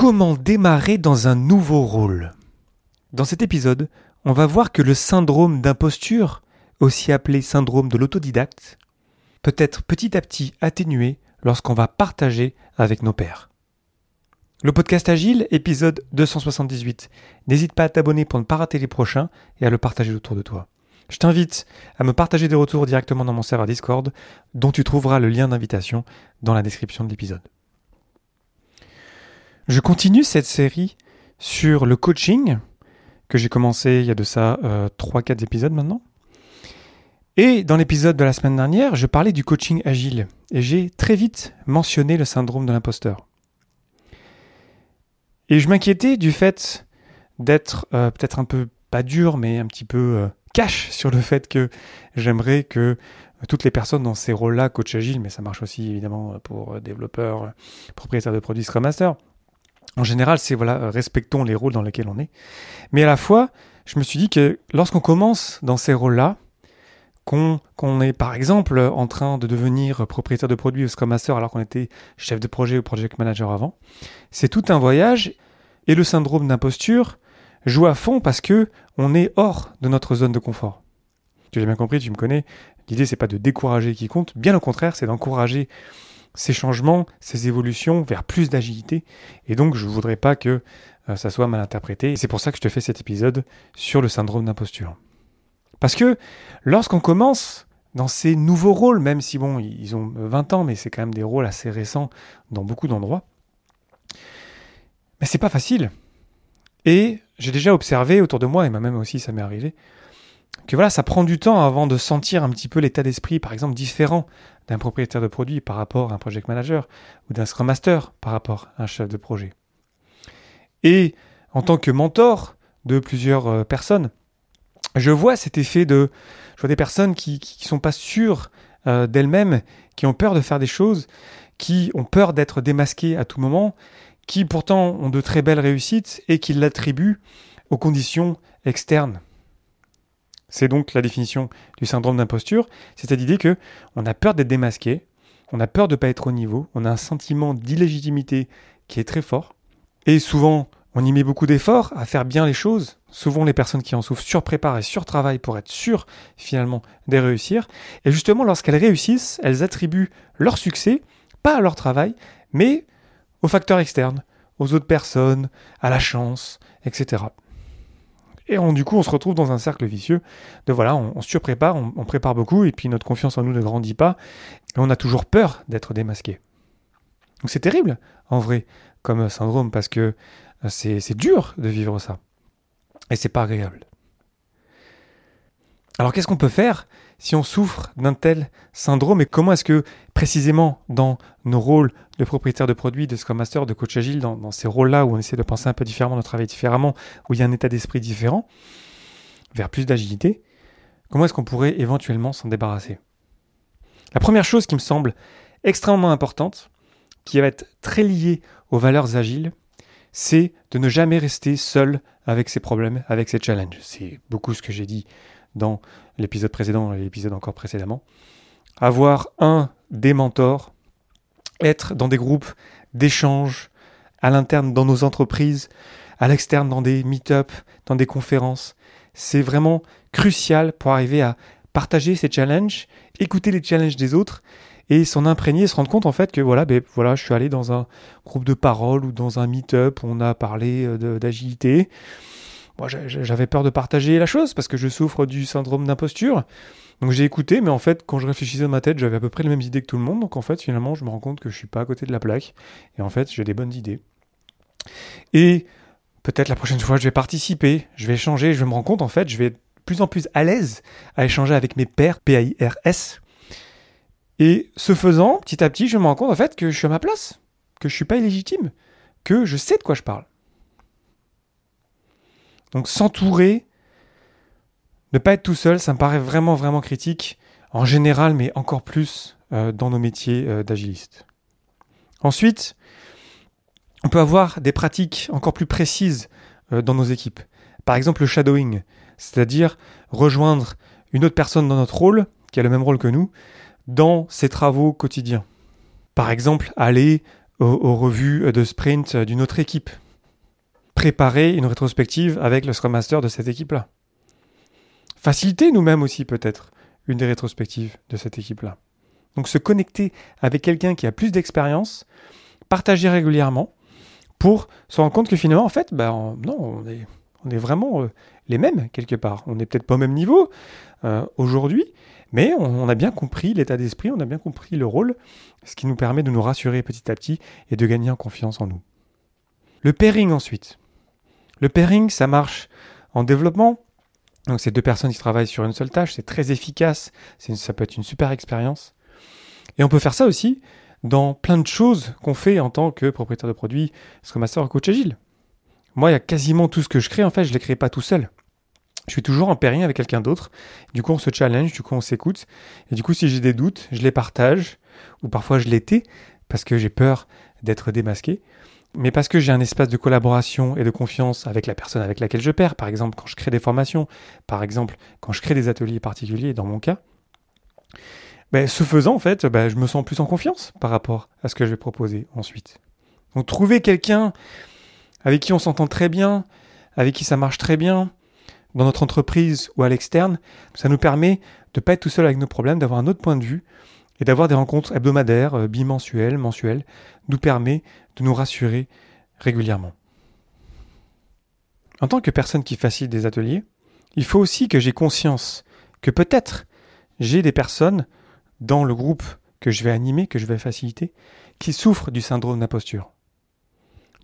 Comment démarrer dans un nouveau rôle Dans cet épisode, on va voir que le syndrome d'imposture, aussi appelé syndrome de l'autodidacte, peut être petit à petit atténué lorsqu'on va partager avec nos pairs. Le podcast Agile, épisode 278. N'hésite pas à t'abonner pour ne pas rater les prochains et à le partager autour de toi. Je t'invite à me partager des retours directement dans mon serveur Discord, dont tu trouveras le lien d'invitation dans la description de l'épisode. Je continue cette série sur le coaching que j'ai commencé il y a de ça 3-4 euh, épisodes maintenant. Et dans l'épisode de la semaine dernière, je parlais du coaching agile et j'ai très vite mentionné le syndrome de l'imposteur. Et je m'inquiétais du fait d'être euh, peut-être un peu pas dur, mais un petit peu euh, cash sur le fait que j'aimerais que toutes les personnes dans ces rôles-là, coach agile, mais ça marche aussi évidemment pour développeurs, propriétaires de produits Scrum Master, en général, c'est voilà, euh, respectons les rôles dans lesquels on est. Mais à la fois, je me suis dit que lorsqu'on commence dans ces rôles-là, qu'on est par exemple en train de devenir propriétaire de produit ou Scrum Master alors qu'on était chef de projet ou project manager avant, c'est tout un voyage et le syndrome d'imposture joue à fond parce que on est hors de notre zone de confort. Tu l'as bien compris, tu me connais. L'idée c'est pas de décourager qui compte, bien au contraire, c'est d'encourager ces changements, ces évolutions vers plus d'agilité. Et donc, je ne voudrais pas que euh, ça soit mal interprété. C'est pour ça que je te fais cet épisode sur le syndrome d'imposture. Parce que lorsqu'on commence dans ces nouveaux rôles, même si bon, ils ont 20 ans, mais c'est quand même des rôles assez récents dans beaucoup d'endroits, mais c'est pas facile. Et j'ai déjà observé autour de moi, et moi-même aussi ça m'est arrivé, que voilà, ça prend du temps avant de sentir un petit peu l'état d'esprit, par exemple, différent d'un propriétaire de produit par rapport à un project manager ou d'un scrum master par rapport à un chef de projet. Et en tant que mentor de plusieurs euh, personnes, je vois cet effet de, je vois des personnes qui, qui, sont pas sûres euh, d'elles-mêmes, qui ont peur de faire des choses, qui ont peur d'être démasquées à tout moment, qui pourtant ont de très belles réussites et qui l'attribuent aux conditions externes. C'est donc la définition du syndrome d'imposture, c'est cette idée que on a peur d'être démasqué, on a peur de ne pas être au niveau, on a un sentiment d'illégitimité qui est très fort, et souvent on y met beaucoup d'efforts à faire bien les choses. Souvent les personnes qui en souffrent surpréparent et surtravaillent pour être sûres finalement de réussir. Et justement lorsqu'elles réussissent, elles attribuent leur succès, pas à leur travail, mais aux facteurs externes, aux autres personnes, à la chance, etc. Et du coup, on se retrouve dans un cercle vicieux de voilà, on, se surprépare, on, prépare beaucoup, et puis notre confiance en nous ne grandit pas, et on a toujours peur d'être démasqué. Donc c'est terrible, en vrai, comme syndrome, parce que euh, c'est dur de vivre ça. Et c'est pas agréable. Alors qu'est-ce qu'on peut faire si on souffre d'un tel syndrome et comment est-ce que précisément dans nos rôles de propriétaire de produits, de Scrum Master, de coach agile, dans, ces rôles-là où on essaie de penser un peu différemment, de travailler différemment, où il y a un état d'esprit différent, vers plus d'agilité, comment est-ce qu'on pourrait éventuellement s'en débarrasser? La première chose qui me semble extrêmement importante, qui va être très liée aux valeurs agiles, c'est de ne jamais rester seul avec ses problèmes, avec ses challenges. C'est beaucoup ce que j'ai dit dans l'épisode précédent et l'épisode encore précédemment. Avoir un des mentors, être dans des groupes d'échange à l'interne dans nos entreprises, à l'externe dans des meet-up, dans des conférences. C'est vraiment crucial pour arriver à partager ces challenges, écouter les challenges des autres et s'en imprégner, se rendre compte en fait que voilà, ben, voilà, je suis allé dans un groupe de parole ou dans un meet-up on a parlé euh, d'agilité. Moi, j'avais peur de partager la chose parce que je souffre du syndrome d'imposture. Donc j'ai écouté, mais en fait, quand je réfléchissais dans ma tête, j'avais à peu près les mêmes idées que tout le monde. Donc en fait, finalement, je me rends compte que je suis pas à côté de la plaque. Et en fait, j'ai des bonnes idées. Et peut-être la prochaine fois, je vais participer, je vais échanger, je me rends compte, en fait, je vais être plus en plus à l'aise à échanger avec mes pairs, P-A-I-R-S. Et ce faisant, petit à petit, je me rends compte, en fait, que je suis à ma place, que je suis pas illégitime, que je sais de quoi je parle. Donc s'entourer, ne pas être tout seul, ça me paraît vraiment, vraiment critique en général, mais encore plus euh, dans nos métiers euh, d'agilistes. Ensuite, on peut avoir des pratiques encore plus précises euh, dans nos équipes. Par exemple, le shadowing, c'est-à-dire rejoindre une autre personne dans notre rôle, qui a le même rôle que nous, dans ses travaux quotidiens. Par exemple, aller aux, revues de sprint d'une autre équipe. Préparer une rétrospective avec le Scrum Master de cette équipe-là. Faciliter nous-mêmes aussi peut-être une des rétrospectives de cette équipe-là. Donc se connecter avec quelqu'un qui a plus d'expérience, partager régulièrement pour se rendre compte que finalement, en fait, ben, non, on est, on vraiment euh, les mêmes quelque part. On n'est peut-être pas au même niveau euh, aujourd'hui, mais on, a bien compris l'état d'esprit, on a bien compris le rôle, ce qui nous permet de nous rassurer petit à petit et de gagner en confiance en nous. Le pairing ensuite. Le pairing, ça marche en développement. Donc c'est deux personnes qui travaillent sur une seule tâche, c'est très efficace, ça peut être une super expérience. Et on peut faire ça aussi dans plein de choses qu'on fait en tant que propriétaire de produit, Scrum Master ou coach agile. Moi, il y a quasiment tout ce que je crée, en fait, je ne les crée pas tout seul. Je suis toujours en pairing avec quelqu'un d'autre. Du coup, on se challenge, du coup, on s'écoute. Et du coup, si j'ai des doutes, je les partage. Ou parfois, je les tais parce que j'ai peur d'être démasqué. Mais parce que j'ai un espace de collaboration et de confiance avec la personne avec laquelle je perds. Par exemple, quand je crée des formations. Par exemple, quand je crée des ateliers particuliers, dans mon cas. Ben, ce faisant, en fait, ben, je me sens plus en confiance par rapport à ce que je vais proposer ensuite. Donc, trouver quelqu'un avec qui on s'entend très bien, avec qui ça marche très bien, dans notre entreprise ou à l'externe, ça nous permet de ne pas être tout seul avec nos problèmes, d'avoir un autre point de vue et d'avoir des rencontres hebdomadaires, euh, bimensuelles, mensuelles, nous permet de nous rassurer régulièrement. En tant que personne qui facilite des ateliers, il faut aussi que j'ai conscience que peut-être j'ai des personnes dans le groupe que je vais animer, que je vais faciliter, qui souffrent du syndrome d'imposture.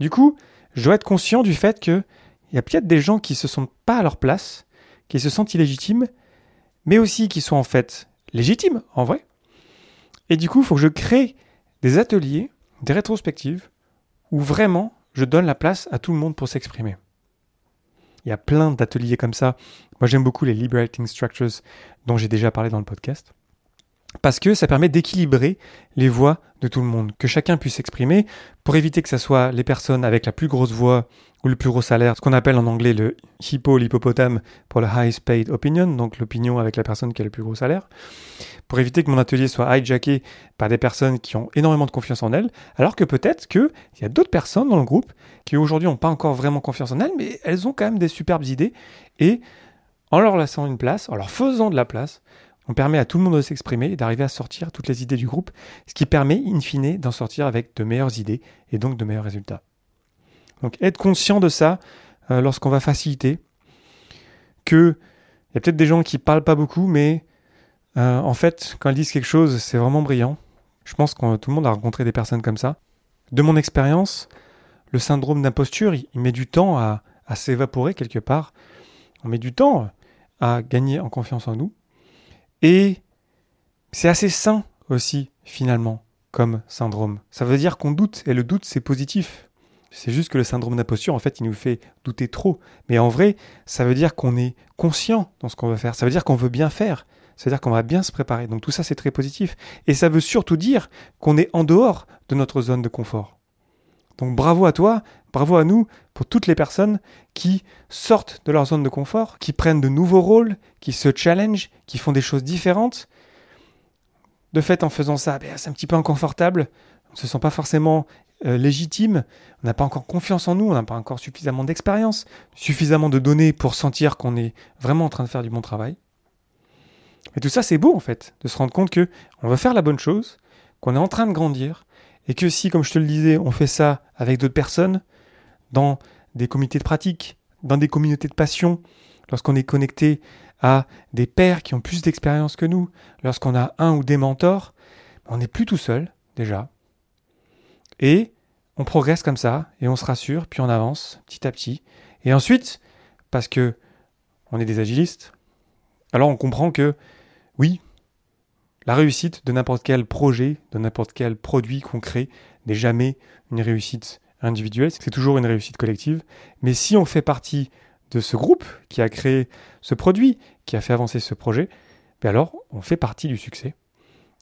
Du coup, je dois être conscient du fait qu'il y a peut-être des gens qui ne se sentent pas à leur place, qui se sentent illégitimes, mais aussi qui sont en fait légitimes, en vrai. Et du coup, il faut que je crée des ateliers, des rétrospectives, où vraiment je donne la place à tout le monde pour s'exprimer. Il y a plein d'ateliers comme ça. Moi, j'aime beaucoup les Liberating Structures dont j'ai déjà parlé dans le podcast parce que ça permet d'équilibrer les voix de tout le monde, que chacun puisse s'exprimer pour éviter que ce soit les personnes avec la plus grosse voix ou le plus gros salaire, ce qu'on appelle en anglais le hippo, l'hippopotame pour le highest paid opinion, donc l'opinion avec la personne qui a le plus gros salaire, pour éviter que mon atelier soit hijacké par des personnes qui ont énormément de confiance en elles, alors que peut-être qu'il y a d'autres personnes dans le groupe qui aujourd'hui n'ont pas encore vraiment confiance en elles, mais elles ont quand même des superbes idées, et en leur laissant une place, en leur faisant de la place, on permet à tout le monde de s'exprimer et d'arriver à sortir toutes les idées du groupe, ce qui permet, in fine, d'en sortir avec de meilleures idées et donc de meilleurs résultats. Donc être conscient de ça euh, lorsqu'on va faciliter, que il y a peut-être des gens qui parlent pas beaucoup, mais euh, en fait, quand ils disent quelque chose, c'est vraiment brillant. Je pense que tout le monde a rencontré des personnes comme ça. De mon expérience, le syndrome d'imposture, il, met du temps à s'évaporer quelque part. On met du temps à gagner en confiance en nous. Et c'est assez sain aussi, finalement, comme syndrome. Ça veut dire qu'on doute, et le doute, c'est positif. C'est juste que le syndrome d'imposture, en fait, il nous fait douter trop. Mais en vrai, ça veut dire qu'on est conscient dans ce qu'on veut faire. Ça veut dire qu'on veut bien faire. Ça veut dire qu'on va bien se préparer. Donc tout ça, c'est très positif. Et ça veut surtout dire qu'on est en dehors de notre zone de confort. Donc bravo à toi, bravo à nous pour toutes les personnes qui sortent de leur zone de confort, qui prennent de nouveaux rôles, qui se challengent, qui font des choses différentes. De fait, en faisant ça, ben, c'est un petit peu inconfortable, on ne se sent pas forcément euh, légitime, on n'a pas encore confiance en nous, on n'a pas encore suffisamment d'expérience, suffisamment de données pour sentir qu'on est vraiment en train de faire du bon travail. Mais tout ça, c'est beau en fait, de se rendre compte que on veut faire la bonne chose, qu'on est en train de grandir, et que si, comme je te le disais, on fait ça avec d'autres personnes, dans des comités de pratique, dans des communautés de passion, lorsqu'on est connecté à des pairs qui ont plus d'expérience que nous, lorsqu'on a un ou des mentors, on n'est plus tout seul, déjà. Et on progresse comme ça, et on se rassure, puis on avance petit à petit. Et ensuite, parce que on est des agilistes, alors on comprend que oui, la réussite de n'importe quel projet, de n'importe quel produit qu'on crée n'est jamais une réussite individuelle, c'est toujours une réussite collective. Mais si on fait partie de ce groupe qui a créé ce produit, qui a fait avancer ce projet, ben alors on fait partie du succès.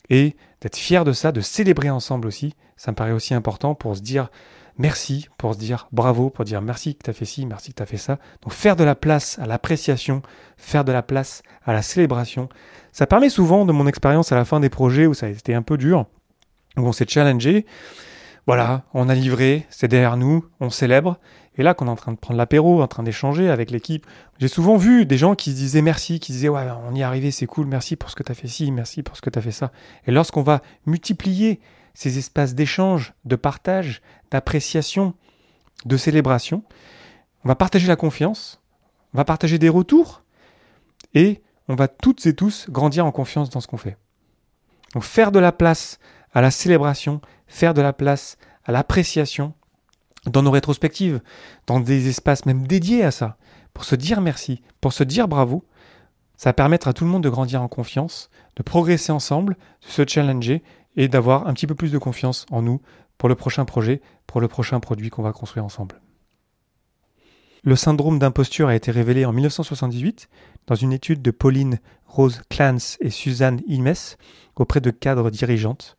Et d'être fier de ça, de célébrer ensemble aussi, ça me paraît aussi important pour se dire merci, pour se dire bravo, pour dire merci que tu as fait ci, merci que tu as fait ça. Donc faire de la place à l'appréciation, faire de la place à la célébration, ça permet souvent, de mon expérience à la fin des projets où ça a été un peu dur, où on s'est challengé, voilà, on a livré, c'est derrière nous, on célèbre. Et là, qu'on est en train de prendre l'apéro, en train d'échanger avec l'équipe, j'ai souvent vu des gens qui se disaient merci, qui disaient ouais, on y est arrivé, c'est cool, merci pour ce que tu as fait ci, merci pour ce que tu as fait ça. Et lorsqu'on va multiplier ces espaces d'échange, de partage, d'appréciation, de célébration, on va partager la confiance, on va partager des retours, et on va toutes et tous grandir en confiance dans ce qu'on fait. Donc faire de la place à la célébration, faire de la place à l'appréciation dans nos rétrospectives, dans des espaces même dédiés à ça, pour se dire merci, pour se dire bravo, ça va permettre à tout le monde de grandir en confiance, de progresser ensemble, de se challenger et d'avoir un petit peu plus de confiance en nous pour le prochain projet, pour le prochain produit qu'on va construire ensemble. Le syndrome d'imposture a été révélé en 1978 dans une étude de Pauline Rose Clance et Suzanne Imes auprès de cadres dirigeantes.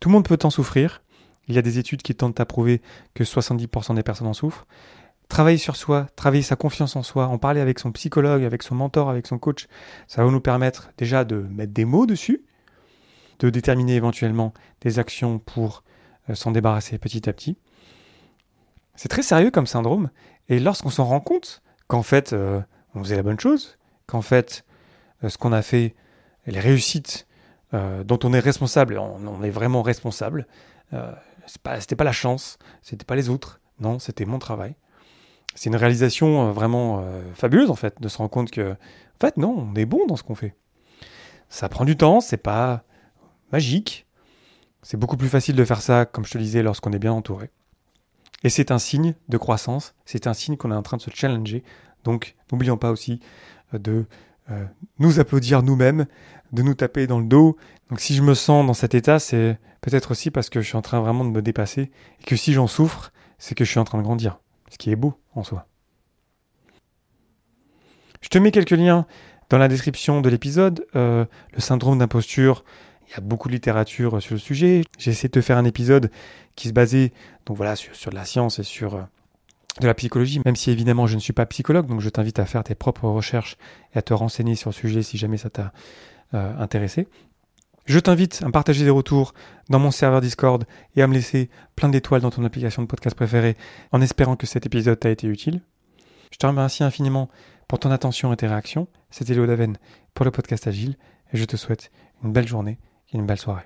Tout le monde peut en souffrir. Il y a des études qui tentent à prouver que 70% des personnes en souffrent. Travailler sur soi, travailler sa confiance en soi, en parler avec son psychologue, avec son mentor, avec son coach, ça va nous permettre déjà de mettre des mots dessus, de déterminer éventuellement des actions pour euh, s'en débarrasser petit à petit. C'est très sérieux comme syndrome, et lorsqu'on s'en rend compte qu'en fait euh, on faisait la bonne chose, qu'en fait euh, ce qu'on a fait, les réussites dont on est responsable, on, est vraiment responsable, c'était pas la chance, c'était pas les autres, non, c'était mon travail. C'est une réalisation vraiment fabuleuse en fait, de se rendre compte que, en fait, non, on est bon dans ce qu'on fait. Ça prend du temps, c'est pas magique. C'est beaucoup plus facile de faire ça, comme je te le disais, lorsqu'on est bien entouré. Et c'est un signe de croissance, c'est un signe qu'on est en train de se challenger. Donc n'oublions pas aussi euh, de euh, nous applaudir nous-mêmes, de nous taper dans le dos. Donc si je me sens dans cet état, c'est peut-être aussi parce que je suis en train vraiment de me dépasser, et que si j'en souffre, c'est que je suis en train de grandir, ce qui est beau en soi. Je te mets quelques liens dans la description de l'épisode. Euh, le syndrome d'imposture, il y a beaucoup de littérature sur le sujet. J'ai essayé de te faire un épisode qui se basait donc voilà, sur, sur la science et sur euh, de la psychologie, même si évidemment je ne suis pas psychologue, donc je t'invite à faire tes propres recherches et à te renseigner sur le sujet si jamais ça t'a intéressé. Je t'invite à partager des retours dans mon serveur Discord et à me laisser plein d'étoiles dans ton application de podcast préférée en espérant que cet épisode t'a été utile. Je te remercie infiniment pour ton attention et tes réactions. C'était Léo Daven pour le podcast Agile et je te souhaite une belle journée et une belle soirée.